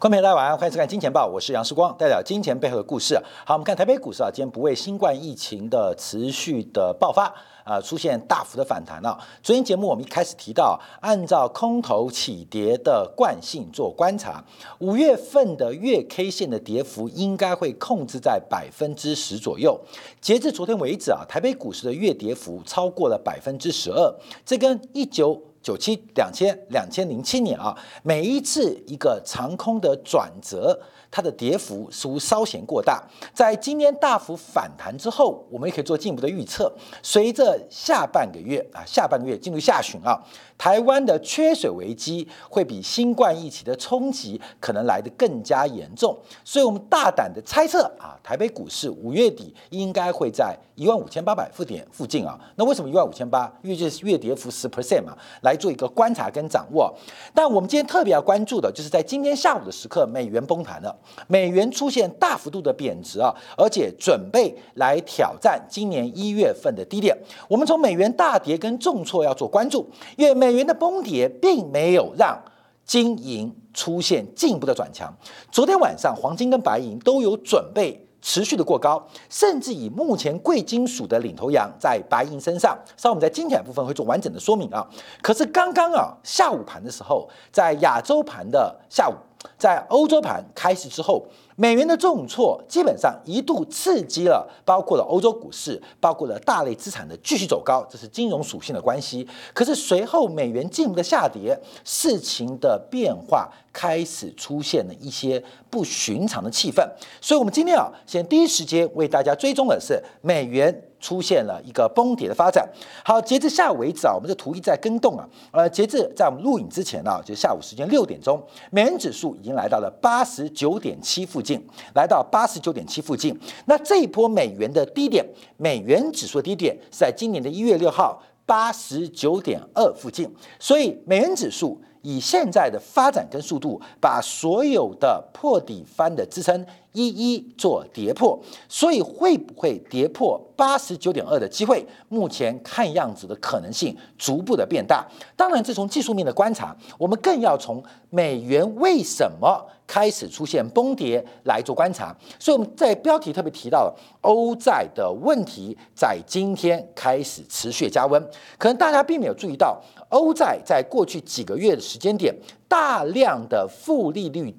观众朋友大家晚上，欢迎收看《金钱报》，我是杨世光，带表金钱背后的故事。好，我们看台北股市啊，今天不为新冠疫情的持续的爆发啊，出现大幅的反弹了。昨天节目我们一开始提到，按照空头起跌的惯性做观察，五月份的月 K 线的跌幅应该会控制在百分之十左右。截至昨天为止啊，台北股市的月跌幅超过了百分之十二，这跟一九。九七两千两千零七年啊，每一次一个长空的转折，它的跌幅似乎稍显过大。在今天大幅反弹之后，我们也可以做进一步的预测。随着下半个月啊，下半个月进入下旬啊，台湾的缺水危机会比新冠疫情的冲击可能来得更加严重。所以我们大胆的猜测啊，台北股市五月底应该会在一万五千八百附点附近啊。那为什么一万五千八？因为就是月跌幅十 percent 嘛，来。做一个观察跟掌握，但我们今天特别要关注的就是在今天下午的时刻，美元崩盘了，美元出现大幅度的贬值啊，而且准备来挑战今年一月份的低点。我们从美元大跌跟重挫要做关注，因为美元的崩跌并没有让金银出现进一步的转强。昨天晚上黄金跟白银都有准备。持续的过高，甚至以目前贵金属的领头羊在白银身上，稍后我们在金钱部分会做完整的说明啊。可是刚刚啊下午盘的时候，在亚洲盘的下午，在欧洲盘开始之后。美元的重挫基本上一度刺激了，包括了欧洲股市，包括了大类资产的继续走高，这是金融属性的关系。可是随后美元进一步的下跌，事情的变化开始出现了一些不寻常的气氛。所以，我们今天啊，先第一时间为大家追踪的是美元。出现了一个崩跌的发展。好，截至下午为止啊，我们的图一在跟动啊。呃，截至在我们录影之前呢，就下午时间六点钟，美元指数已经来到了八十九点七附近，来到八十九点七附近。那这一波美元的低点，美元指数的低点是在今年的一月六号八十九点二附近。所以美元指数以现在的发展跟速度，把所有的破底翻的支撑。一一做跌破，所以会不会跌破八十九点二的机会？目前看样子的可能性逐步的变大。当然，这从技术面的观察，我们更要从美元为什么开始出现崩跌来做观察。所以我们在标题特别提到了欧债的问题，在今天开始持续加温。可能大家并没有注意到，欧债在过去几个月的时间点，大量的负利率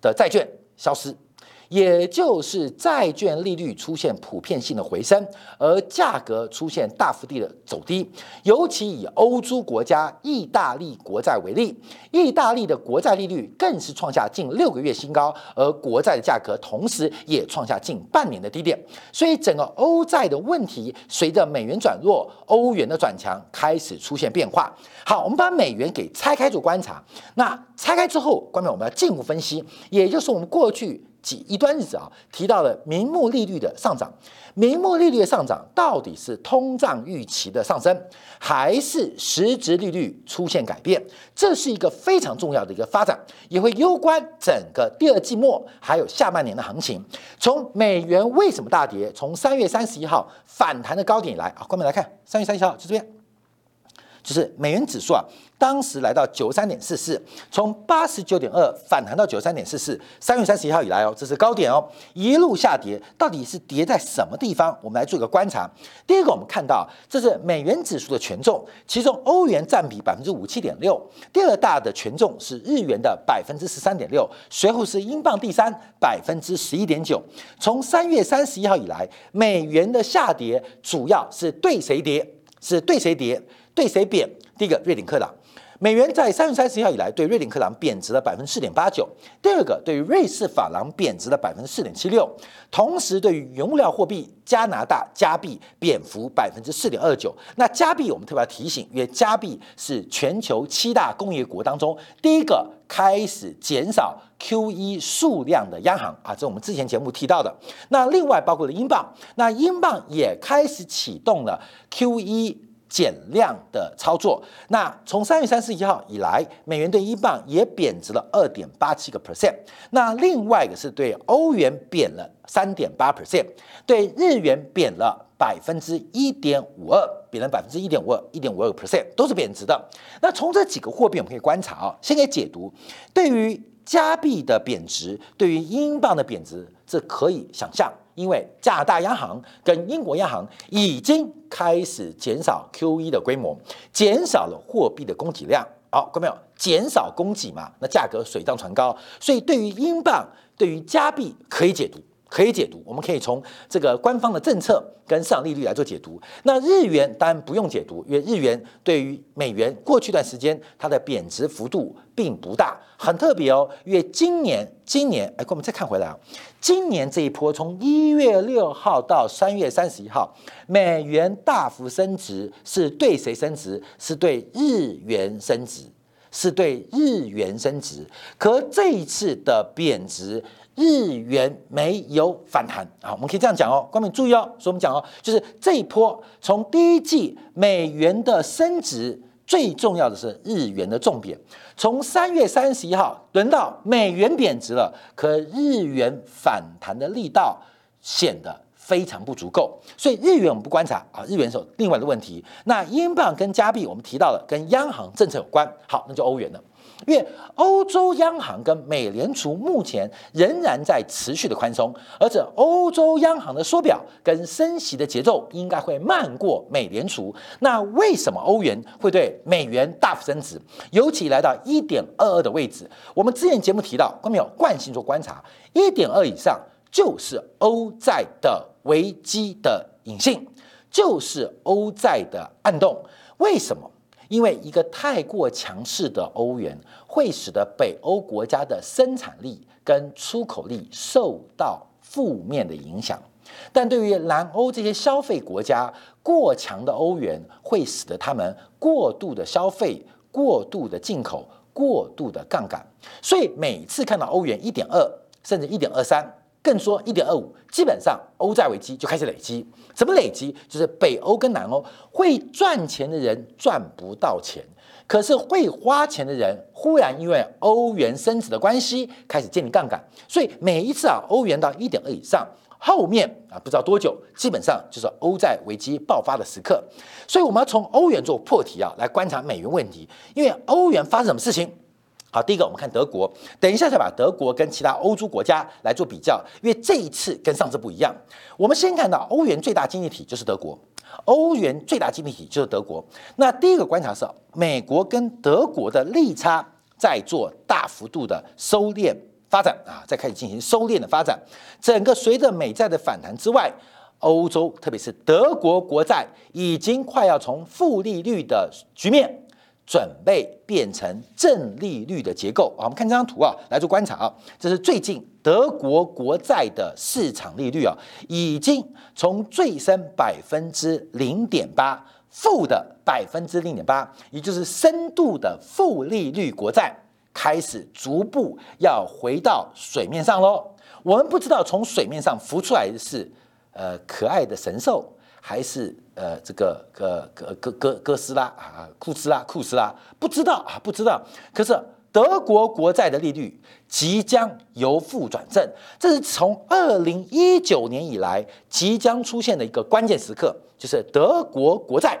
的债券消失。也就是债券利率出现普遍性的回升，而价格出现大幅地的走低。尤其以欧洲国家意大利国债为例，意大利的国债利率更是创下近六个月新高，而国债的价格同时也创下近半年的低点。所以，整个欧债的问题随着美元转弱、欧元的转强开始出现变化。好，我们把美元给拆开做观察。那拆开之后，关面我们要进一步分析，也就是我们过去。几一段日子啊，提到了名目利率的上涨，名目利率的上涨到底是通胀预期的上升，还是实质利率出现改变？这是一个非常重要的一个发展，也会攸关整个第二季末还有下半年的行情。从美元为什么大跌？从三月三十一号反弹的高点以来啊，关门来看，三月三十一号就这边。就是美元指数啊，当时来到九十三点四四，从八十九点二反弹到九十三点四四，三月三十一号以来哦，这是高点哦，一路下跌，到底是跌在什么地方？我们来做一个观察。第一个，我们看到这是美元指数的权重，其中欧元占比百分之五七点六，第二大的权重是日元的百分之十三点六，随后是英镑第三百分之十一点九。从三月三十一号以来，美元的下跌主要是对谁跌？是对谁跌？对谁贬？第一个，瑞典克朗，美元在三月三十号以来对瑞典克朗贬值了百分之四点八九。第二个，对于瑞士法郎贬值了百分之四点七六。同时，对于原物料货币加拿大加币贬幅百分之四点二九。那加币我们特别要提醒，因为加币是全球七大工业国当中第一个开始减少 QE 数量的央行啊，这我们之前节目提到的。那另外包括了英镑，那英镑也开始启动了 QE。减量的操作，那从三月三十一号以来，美元对英镑也贬值了二点八七个 percent。那另外一个是对欧元贬了三点八 percent，对日元贬了百分之一点五二，贬了百分之一点五二，一点五二个 percent 都是贬值的。那从这几个货币我们可以观察啊，先给解读，对于加币的贬值，对于英镑的贬值，这可以想象，因为加拿大央行跟英国央行已经开始减少 QE 的规模，减少了货币的供给量。好，看到没有？减少供给嘛，那价格水涨船高，所以对于英镑、对于加币可以解读。可以解读，我们可以从这个官方的政策跟市场利率来做解读。那日元当然不用解读，因为日元对于美元过去一段时间它的贬值幅度并不大，很特别哦。因为今年，今年，哎，我们再看回来啊，今年这一波从一月六号到三月三十一号，美元大幅升值，是对谁升值？是对日元升值，是对日元升值。可这一次的贬值。日元没有反弹啊，我们可以这样讲哦，光明注意哦，所以我们讲哦，就是这一波从第一季美元的升值，最重要的是日元的重贬。从三月三十一号轮到美元贬值了，可日元反弹的力道显得非常不足够，所以日元我们不观察啊，日元是有另外的问题。那英镑跟加币我们提到了跟央行政策有关，好，那就欧元了。因为欧洲央行跟美联储目前仍然在持续的宽松，而且欧洲央行的缩表跟升息的节奏应该会慢过美联储。那为什么欧元会对美元大幅升值，尤其来到一点二二的位置？我们之前节目提到，观众有惯性做观察，一点二以上就是欧债的危机的隐性，就是欧债的暗动。为什么？因为一个太过强势的欧元，会使得北欧国家的生产力跟出口力受到负面的影响。但对于南欧这些消费国家，过强的欧元会使得他们过度的消费、过度的进口、过度的杠杆。所以每次看到欧元一点二，甚至一点二三。更说一点二五，基本上欧债危机就开始累积。怎么累积？就是北欧跟南欧会赚钱的人赚不到钱，可是会花钱的人忽然因为欧元升值的关系开始建立杠杆。所以每一次啊，欧元到一点二以上，后面啊不知道多久，基本上就是欧债危机爆发的时刻。所以我们要从欧元做破题啊，来观察美元问题。因为欧元发生什么事情？好，第一个我们看德国，等一下再把德国跟其他欧洲国家来做比较，因为这一次跟上次不一样。我们先看到欧元最大经济体就是德国，欧元最大经济体就是德国。那第一个观察是，美国跟德国的利差在做大幅度的收敛发展啊，在开始进行收敛的发展。整个随着美债的反弹之外，欧洲特别是德国国债已经快要从负利率的局面。准备变成正利率的结构啊！我们看这张图啊，来做观察啊。这是最近德国国债的市场利率啊，已经从最深百分之零点八，负的百分之零点八，也就是深度的负利率国债，开始逐步要回到水面上喽。我们不知道从水面上浮出来的是呃可爱的神兽。还是呃这个呃哥哥哥哥斯拉啊库斯拉库斯拉不知道啊不知道，可是德国国债的利率即将由负转正，这是从二零一九年以来即将出现的一个关键时刻，就是德国国债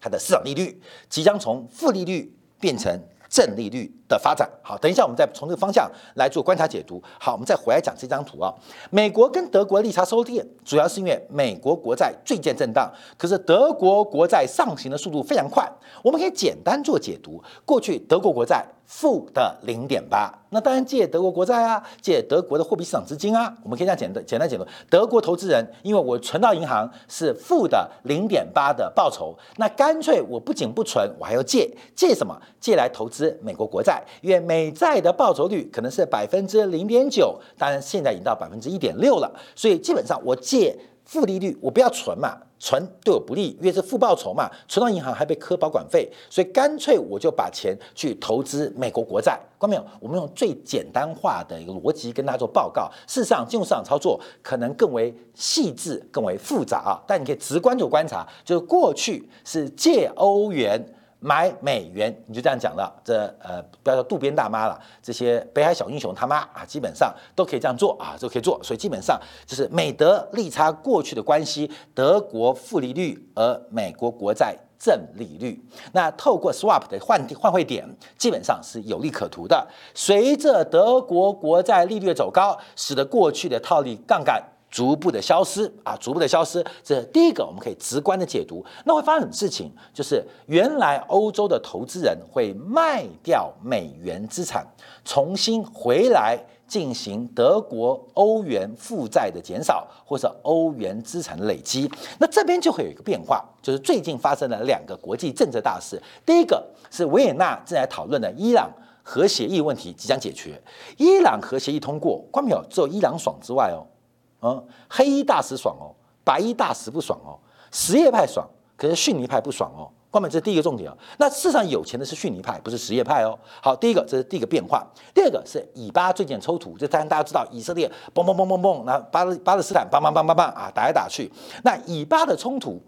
它的市场利率即将从负利率变成。正利率的发展，好，等一下我们再从这个方向来做观察解读。好，我们再回来讲这张图啊。美国跟德国利差收敛，主要是因为美国国债最近震荡，可是德国国债上行的速度非常快。我们可以简单做解读，过去德国国债。负的零点八，那当然借德国国债啊，借德国的货币市场资金啊，我们可以这样简单简单解读。德国投资人，因为我存到银行是负的零点八的报酬，那干脆我不仅不存，我还要借，借什么？借来投资美国国债，因为美债的报酬率可能是百分之零点九，当然现在已经到百分之一点六了，所以基本上我借。负利率，我不要存嘛，存对我不利，因为是负报酬嘛，存到银行还被科保管费，所以干脆我就把钱去投资美国国债。关没有？我们用最简单化的一个逻辑跟大家做报告。事实上，进入市场操作可能更为细致、更为复杂啊。但你可以直观就观察，就是过去是借欧元。买美元，你就这样讲了。这呃，不要说渡边大妈了，这些北海小英雄他妈啊，基本上都可以这样做啊，都可以做。所以基本上就是美德利差过去的关系，德国负利率，而美国国债正利率。那透过 swap 的换换汇点，基本上是有利可图的。随着德国国债利率的走高，使得过去的套利杠杆。逐步的消失啊，逐步的消失，这是第一个我们可以直观的解读。那会发生什么事情？就是原来欧洲的投资人会卖掉美元资产，重新回来进行德国欧元负债的减少，或者欧元资产的累积。那这边就会有一个变化，就是最近发生了两个国际政治大事。第一个是维也纳正在讨论的伊朗核协议问题即将解决，伊朗核协议通过，关没有？只有伊朗爽之外哦。嗯，黑衣大使爽哦，白衣大使不爽哦，什叶派爽，可是逊尼派不爽哦。关门这是第一个重点哦。那世上有钱的是逊尼派，不是什叶派哦。好，第一个这是第一个变化。第二个是以巴最近抽土，这当然大家知道以色列嘣嘣嘣嘣嘣，那巴勒巴勒斯坦梆梆梆梆梆啊打来打去。那以巴的冲突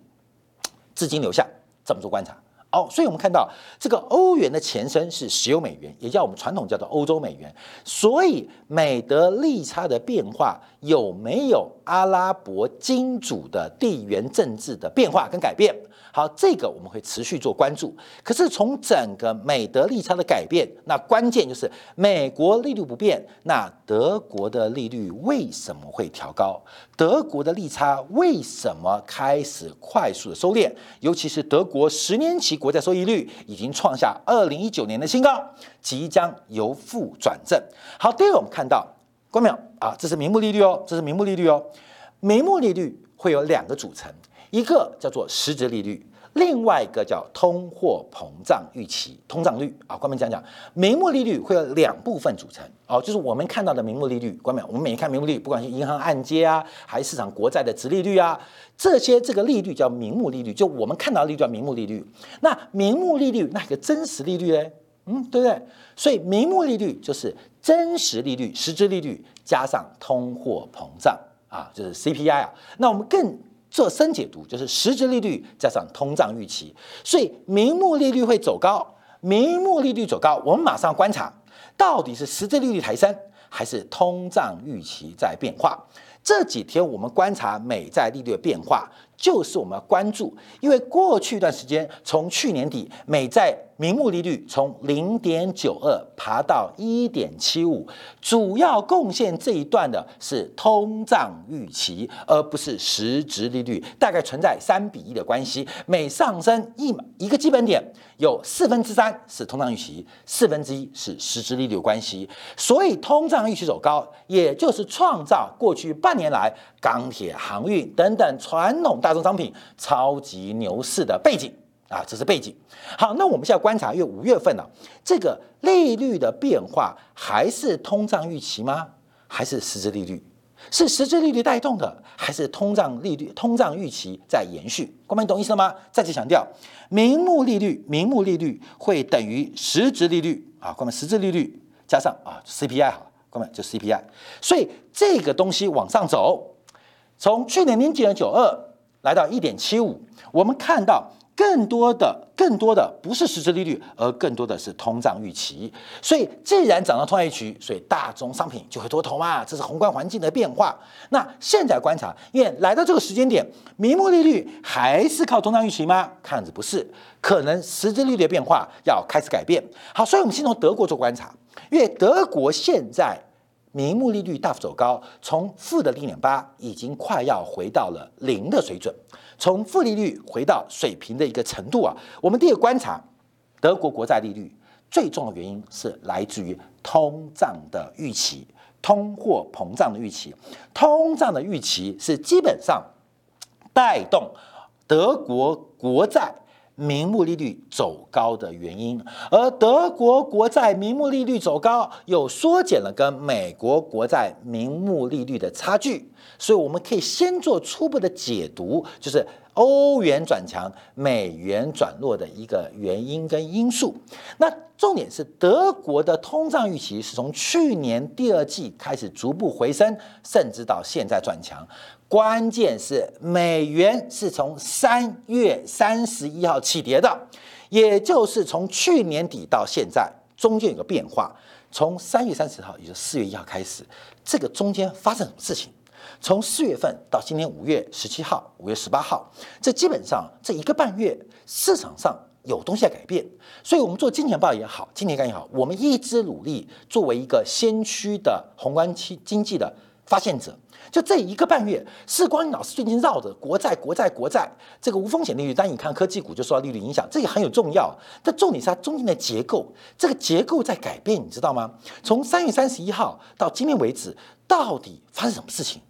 资金流向怎么做观察？哦，所以我们看到这个欧元的前身是石油美元，也叫我们传统叫做欧洲美元。所以美德利差的变化有没有阿拉伯金主的地缘政治的变化跟改变？好，这个我们会持续做关注。可是从整个美德利差的改变，那关键就是美国利率不变，那德国的利率为什么会调高？德国的利差为什么开始快速的收敛？尤其是德国十年期国债收益率已经创下二零一九年的新高，即将由负转正。好，第二个我们看到，关淼啊，这是名目利率哦，这是名目利率哦，名目利率会有两个组成。一个叫做实质利率，另外一个叫通货膨胀预期、通胀率啊。关门讲讲，名目利率会有两部分组成哦，就是我们看到的名目利率。关门，我们每天看名目利率，不管是银行按揭啊，还是市场国债的值利率啊，这些这个利率叫名目利率，就我们看到的利率叫名目利率。那名目利率那个真实利率呢？嗯，对不对？所以名目利率就是真实利率、实质利率加上通货膨胀啊，就是 CPI 啊。那我们更做深解读就是实质利率加上通胀预期，所以名目利率会走高。名目利率走高，我们马上观察到底是实质利率抬升，还是通胀预期在变化。这几天我们观察美债利率的变化，就是我们要关注，因为过去一段时间，从去年底美债。名目利率从零点九二爬到一点七五，主要贡献这一段的是通胀预期，而不是实质利率，大概存在三比一的关系。每上升一一个基本点，有四分之三是通胀预期，四分之一是实实质利率有关系。所以通胀预期走高，也就是创造过去半年来钢铁、航运等等传统大宗商品超级牛市的背景。啊，这是背景。好，那我们现在观察，因为五月份呢，这个利率的变化还是通胀预期吗？还是实质利率？是实质利率带动的，还是通胀利率、通胀预期在延续？各位，懂意思了吗？再次强调，名目利率，名目利率会等于实质利率啊。关门，实质利率加上啊 CPI 好，各位就 CPI。所以这个东西往上走，从去年零点九二来到一点七五，我们看到。更多的、更多的不是实质利率，而更多的是通胀预期。所以，既然涨到通胀预期，所以大宗商品就会多头嘛，这是宏观环境的变化。那现在观察，因为来到这个时间点，名目利率还是靠通胀预期吗？看着不是，可能实质利率的变化要开始改变。好，所以我们先从德国做观察，因为德国现在。名目利率大幅走高，从负的零点八已经快要回到了零的水准，从负利率回到水平的一个程度啊。我们第一个观察，德国国债利率最重要的原因是来自于通胀的预期，通货膨胀的预期，通胀的预期是基本上带动德国国债。名目利率走高的原因，而德国国债名目利率走高，又缩减了跟美国国债名目利率的差距，所以我们可以先做初步的解读，就是欧元转强、美元转弱的一个原因跟因素。那重点是德国的通胀预期是从去年第二季开始逐步回升，甚至到现在转强。关键是美元是从三月三十一号起跌的，也就是从去年底到现在中间有个变化。从三月三十号，也就是四月一号开始，这个中间发生什么事情？从四月份到今年五月十七号、五月十八号，这基本上这一个半月市场上有东西在改变。所以，我们做金钱报也好，金钱概也好，我们一直努力作为一个先驱的宏观期经济的发现者。就这一个半月，是光老师最近绕着国债、国债、国债这个无风险利率，当你看科技股就受到利率影响，这也很有重要。但重点是它中间的结构，这个结构在改变，你知道吗？从三月三十一号到今天为止，到底发生什么事情？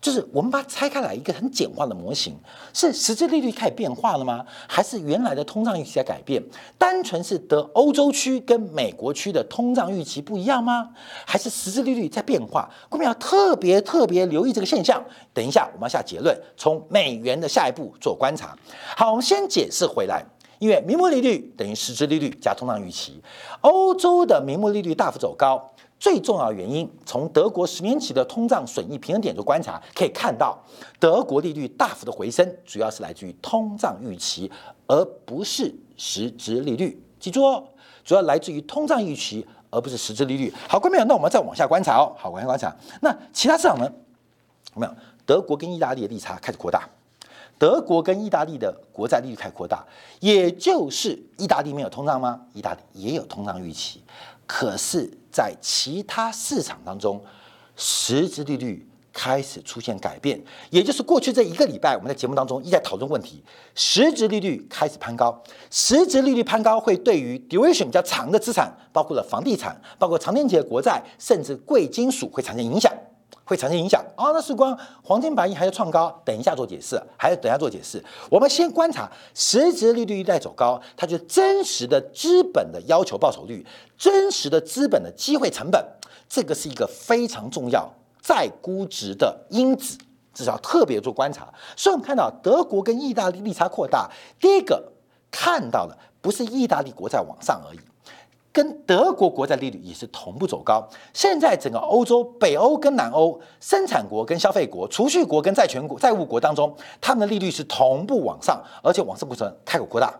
就是我们把它拆开来一个很简化的模型，是实质利率开始变化了吗？还是原来的通胀预期在改变？单纯是得欧洲区跟美国区的通胀预期不一样吗？还是实质利率在变化？我们要特别特别留意这个现象。等一下我们要下结论，从美元的下一步做观察。好，我们先解释回来，因为名目利率等于实质利率加通胀预期，欧洲的名目利率大幅走高。最重要原因，从德国十年期的通胀损益平衡点做观察，可以看到德国利率大幅的回升，主要是来自于通胀预期，而不是实质利率。记住哦，主要来自于通胀预期，而不是实质利率。好，观众朋友，那我们再往下观察哦。好，往下观察。那其他市场呢？有没有？德国跟意大利的利差开始扩大，德国跟意大利的国债利率开始扩大，也就是意大利没有通胀吗？意大利也有通胀预期。可是，在其他市场当中，实质利率开始出现改变，也就是过去这一个礼拜，我们在节目当中一直在讨论问题，实质利率开始攀高，实质利率攀高会对于 duration 比较长的资产，包括了房地产，包括长年期的国债，甚至贵金属会产生影响。会产生影响啊！那时光黄金白银还要创高，等一下做解释，还要等下做解释。我们先观察实质利率一旦走高，它就真实的资本的要求报酬率，真实的资本的机会成本，这个是一个非常重要再估值的因子，至少特别做观察。所以我们看到德国跟意大利利差扩大，第一个看到的不是意大利国债往上而已。跟德国国债利率也是同步走高。现在整个欧洲，北欧跟南欧，生产国跟消费国，储蓄国跟债权国、债务国当中，他们的利率是同步往上，而且往上过程开口扩大。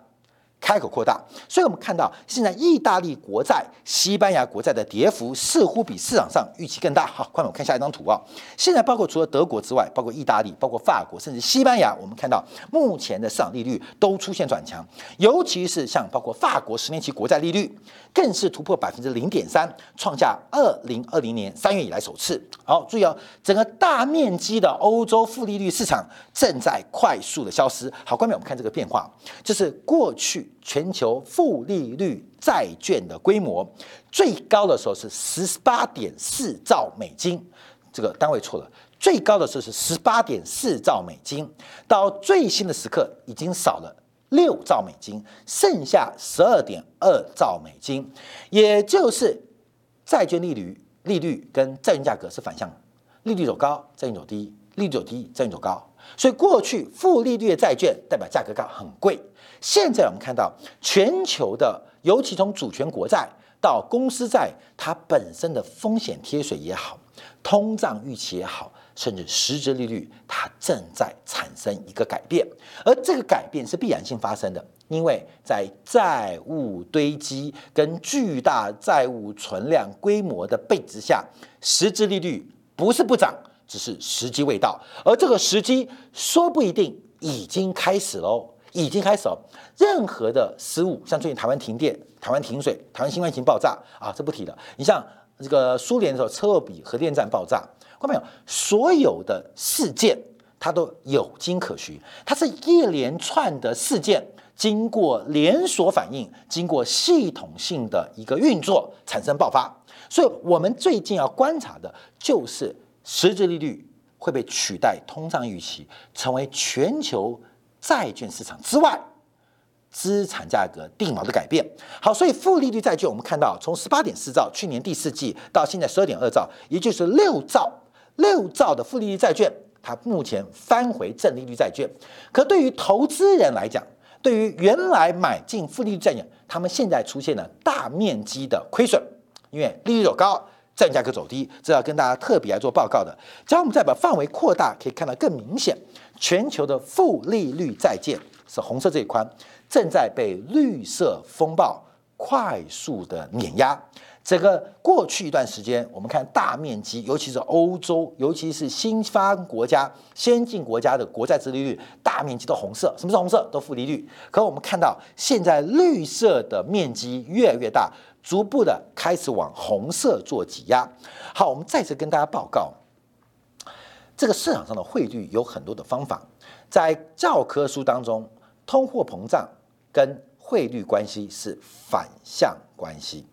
开口扩大，所以我们看到现在意大利国债、西班牙国债的跌幅似乎比市场上预期更大。好，快我们看下一张图啊。现在包括除了德国之外，包括意大利、包括法国，甚至西班牙，我们看到目前的市场利率都出现转强，尤其是像包括法国十年期国债利率更是突破百分之零点三，创下二零二零年三月以来首次。好，注意哦，整个大面积的欧洲负利率市场正在快速的消失。好，关面我们看这个变化，就是过去。全球负利率债券的规模最高的时候是十八点四兆美金，这个单位错了，最高的时候是十八点四兆美金，到最新的时刻已经少了六兆美金，剩下十二点二兆美金，也就是债券利率利率跟债券价格是反向，利率走高，债券走低，利率走低，债券走高。所以过去负利率的债券代表价格高很贵，现在我们看到全球的，尤其从主权国债到公司债，它本身的风险贴水也好，通胀预期也好，甚至实质利率，它正在产生一个改变，而这个改变是必然性发生的，因为在债务堆积跟巨大债务存量规模的背景下，实质利率不是不涨。只是时机未到，而这个时机说不一定已经开始喽，已经开始了。任何的失误，像最近台湾停电、台湾停水、台湾新冠疫情爆炸啊，这不提了。你像这个苏联的时候，车尔比核电站爆炸，看到没有？所有的事件它都有经可循，它是一连串的事件，经过连锁反应，经过系统性的一个运作产生爆发。所以我们最近要观察的就是。实质利率会被取代，通胀预期成为全球债券市场之外资产价格定锚的改变。好，所以负利率债券，我们看到从十八点四兆去年第四季到现在十二点二兆，也就是六兆六兆的负利率债券，它目前翻回正利率债券。可对于投资人来讲，对于原来买进负利率债券，他们现在出现了大面积的亏损，因为利率走高。债券价格走低，这要跟大家特别来做报告的。只要我们再把范围扩大，可以看到更明显，全球的负利率债券是红色这一块，正在被绿色风暴快速的碾压。整个过去一段时间，我们看大面积，尤其是欧洲，尤其是新发国家、先进国家的国债殖利率，大面积的红色。什么是红色？都负利率。可我们看到现在绿色的面积越来越大，逐步的开始往红色做挤压。好，我们再次跟大家报告，这个市场上的汇率有很多的方法，在教科书当中，通货膨胀跟汇率关系是反向关系。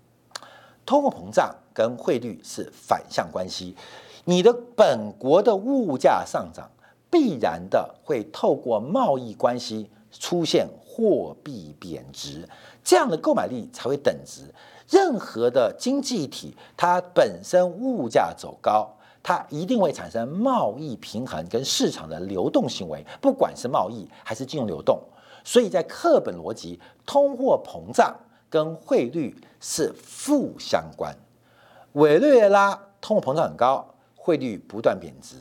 通货膨胀跟汇率是反向关系，你的本国的物价上涨，必然的会透过贸易关系出现货币贬值，这样的购买力才会等值。任何的经济体，它本身物价走高，它一定会产生贸易平衡跟市场的流动行为，不管是贸易还是金融流动。所以在课本逻辑，通货膨胀。跟汇率是负相关，委内瑞拉通货膨胀很高，汇率不断贬值，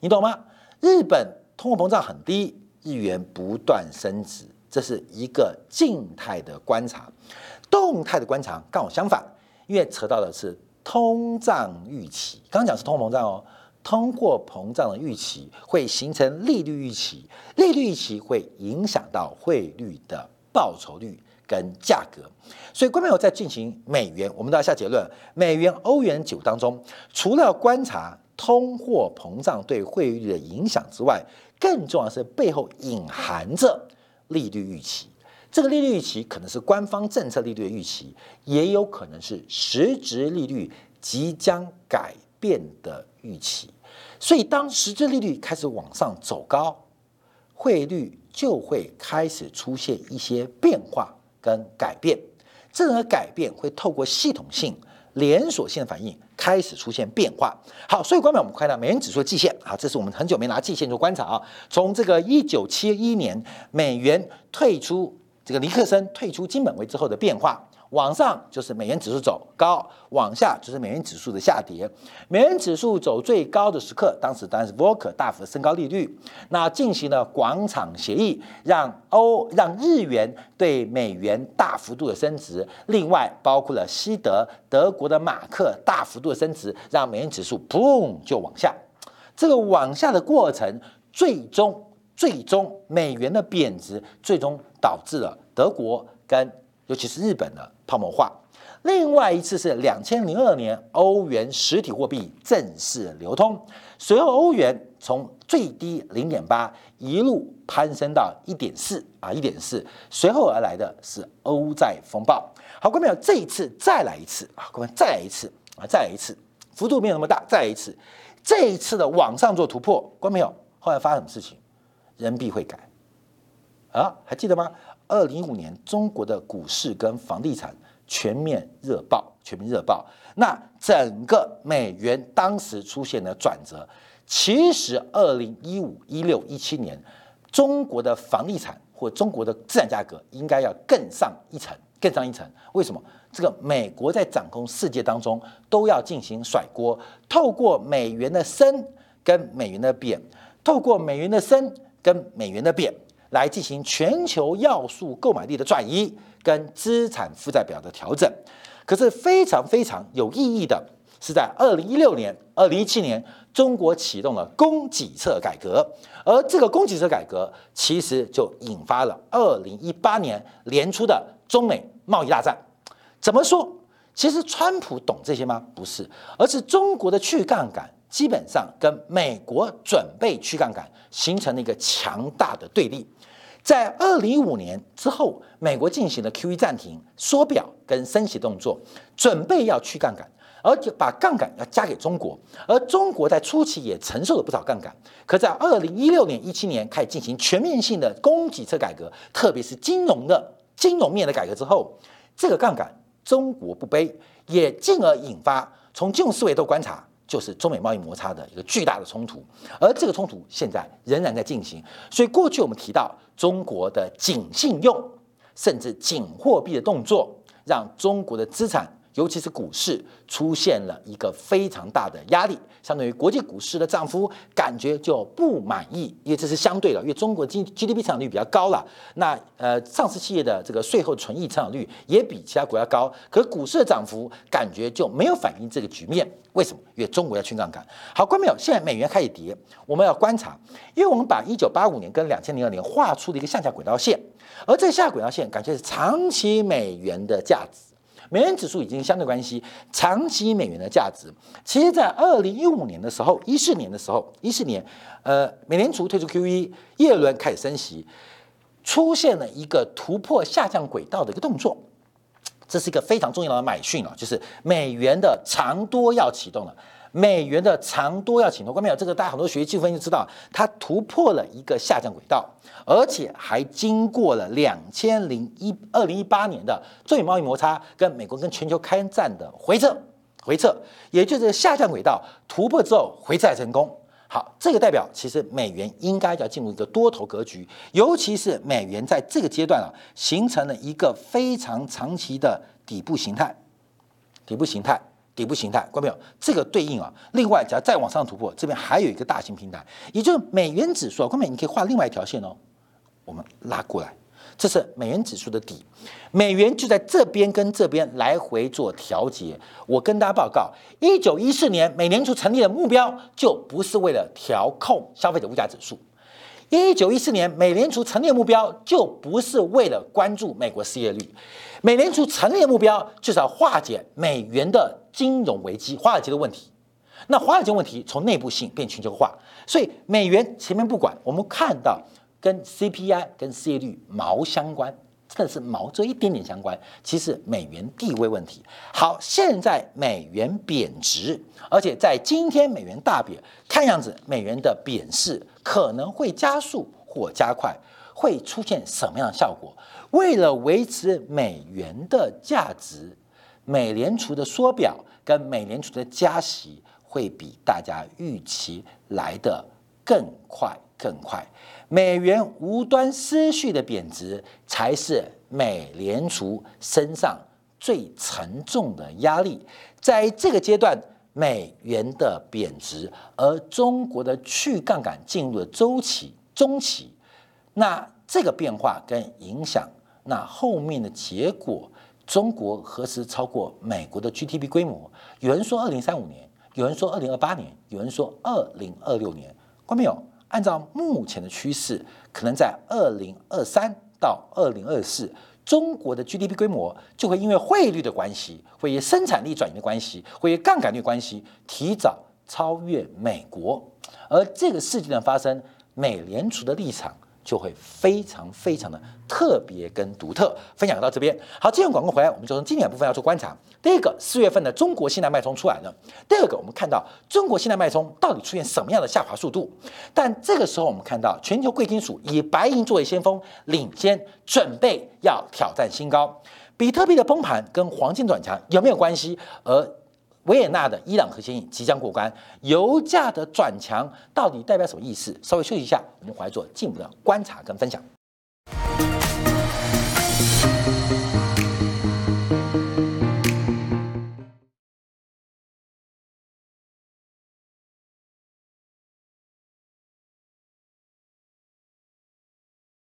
你懂吗？日本通货膨胀很低，日元不断升值，这是一个静态的观察。动态的观察刚好相反，因为扯到的是通胀预期。刚刚讲是通货膨胀哦，通货膨胀的预期会形成利率预期，利率预期会影响到汇率的报酬率。跟价格，所以观众朋友在进行美元，我们都要下结论：美元、欧元九当中，除了观察通货膨胀对汇率的影响之外，更重要是背后隐含着利率预期。这个利率预期可能是官方政策利率的预期，也有可能是实质利率即将改变的预期。所以，当实质利率开始往上走高，汇率就会开始出现一些变化。跟改变，这种改变会透过系统性、连锁性的反应开始出现变化。好，所以关表我们看到美元指数的季线，啊，这是我们很久没拿季线做观察啊。从这个一九七一年美元退出这个尼克森退出金本位之后的变化。往上就是美元指数走高，往下就是美元指数的下跌。美元指数走最高的时刻，当时当然是 Volcker 大幅的升高利率，那进行了广场协议，让欧让日元对美元大幅度的升值。另外包括了西德德国的马克大幅度的升值，让美元指数砰就往下。这个往下的过程，最终最终美元的贬值，最终导致了德国跟。尤其是日本的泡沫化，另外一次是两千零二年欧元实体货币正式流通，随后欧元从最低零点八一路攀升到一点四啊一点四，随后而来的是欧债风暴。好，各位朋友，这一次再来一次啊，各位再来一次啊，再来一次，幅度没有那么大，再来一次，这一次的往上做突破，各位朋友，后来发生什么事情？人民币会改啊，还记得吗？二零一五年，中国的股市跟房地产全面热爆，全面热爆。那整个美元当时出现了转折。其实，二零一五、一六、一七年，中国的房地产或中国的资产价格应该要更上一层，更上一层。为什么？这个美国在掌控世界当中都要进行甩锅，透过美元的升跟美元的贬，透过美元的升跟美元的贬。来进行全球要素购买力的转移跟资产负债表的调整，可是非常非常有意义的是，在二零一六年、二零一七年，中国启动了供给侧改革，而这个供给侧改革其实就引发了二零一八年年初的中美贸易大战。怎么说？其实川普懂这些吗？不是，而是中国的去杠杆基本上跟美国准备去杠杆形成了一个强大的对立。在二零一五年之后，美国进行了 QE 暂停、缩表跟升息动作，准备要去杠杆，而且把杠杆要加给中国。而中国在初期也承受了不少杠杆，可在二零一六年、一七年开始进行全面性的供给侧改革，特别是金融的金融面的改革之后，这个杠杆中国不背，也进而引发从金融思维都观察。就是中美贸易摩擦的一个巨大的冲突，而这个冲突现在仍然在进行。所以过去我们提到中国的紧信用，甚至紧货币的动作，让中国的资产尤其是股市出现了一个非常大的压力，相对于国际股市的涨幅，感觉就不满意，因为这是相对的，因为中国经 GDP 成长率比较高了，那呃上市企业的这个税后纯益成长率也比其他国家高，可股市的涨幅感觉就没有反映这个局面，为什么？因为中国要去杠杆。好，观众朋友，现在美元开始跌，我们要观察，因为我们把一九八五年跟两千零二年画出了一个向下轨道线，而这下轨道线感觉是长期美元的价值。美元指数已经相对关系，长期美元的价值，其实，在二零一五年的时候，一四年的时候，一四年，呃，美联储退出 QE，耶伦开始升息，出现了一个突破下降轨道的一个动作，这是一个非常重要的买讯啊，就是美元的长多要启动了。美元的长多要启动，关没有？这个大家很多学技术分析就知道，它突破了一个下降轨道，而且还经过了两千零一二零一八年的中美贸易摩擦跟美国跟全球开战的回撤，回撤，也就是下降轨道突破之后回撤成功。好，这个代表其实美元应该要进入一个多头格局，尤其是美元在这个阶段啊，形成了一个非常长期的底部形态，底部形态。底部形态，关没有？这个对应啊。另外，只要再往上突破，这边还有一个大型平台，也就是美元指数啊。关美，你可以画另外一条线哦。我们拉过来，这是美元指数的底，美元就在这边跟这边来回做调节。我跟大家报告，一九一四年美联储成立的目标就不是为了调控消费者物价指数。一九一四年，美联储成立的目标就不是为了关注美国失业率，美联储成立的目标就是要化解美元的金融危机、华尔街的问题。那华尔街问题从内部性变全球化，所以美元前面不管，我们看到跟 CPI、跟失业率毛相关。真的是毛这一点点相关，其实美元地位问题。好，现在美元贬值，而且在今天美元大贬，看样子美元的贬势可能会加速或加快，会出现什么样的效果？为了维持美元的价值，美联储的缩表跟美联储的加息会比大家预期来的更快。更快，美元无端失序的贬值，才是美联储身上最沉重的压力。在这个阶段，美元的贬值，而中国的去杠杆进入了周期中期，那这个变化跟影响，那后面的结果，中国何时超过美国的 GDP 规模？有人说二零三五年，有人说二零二八年，有人说二零二六年，关没有？按照目前的趋势，可能在二零二三到二零二四，中国的 GDP 规模就会因为汇率的关系，会因生产力转移的关系，会因杠杆率关系，提早超越美国。而这个事件的发生，美联储的立场。就会非常非常的特别跟独特，分享到这边。好，今天广告回来，我们就从经典部分要做观察。第一个，四月份的中国信贷脉冲出来了。第二个，我们看到中国信贷脉冲到底出现什么样的下滑速度？但这个时候，我们看到全球贵金属以白银作为先锋，领先准备要挑战新高。比特币的崩盘跟黄金转强有没有关系？而维也纳的伊朗核协议即将过关，油价的转强到底代表什么意思？稍微休息一下，我们回来做进一步的观察跟分享。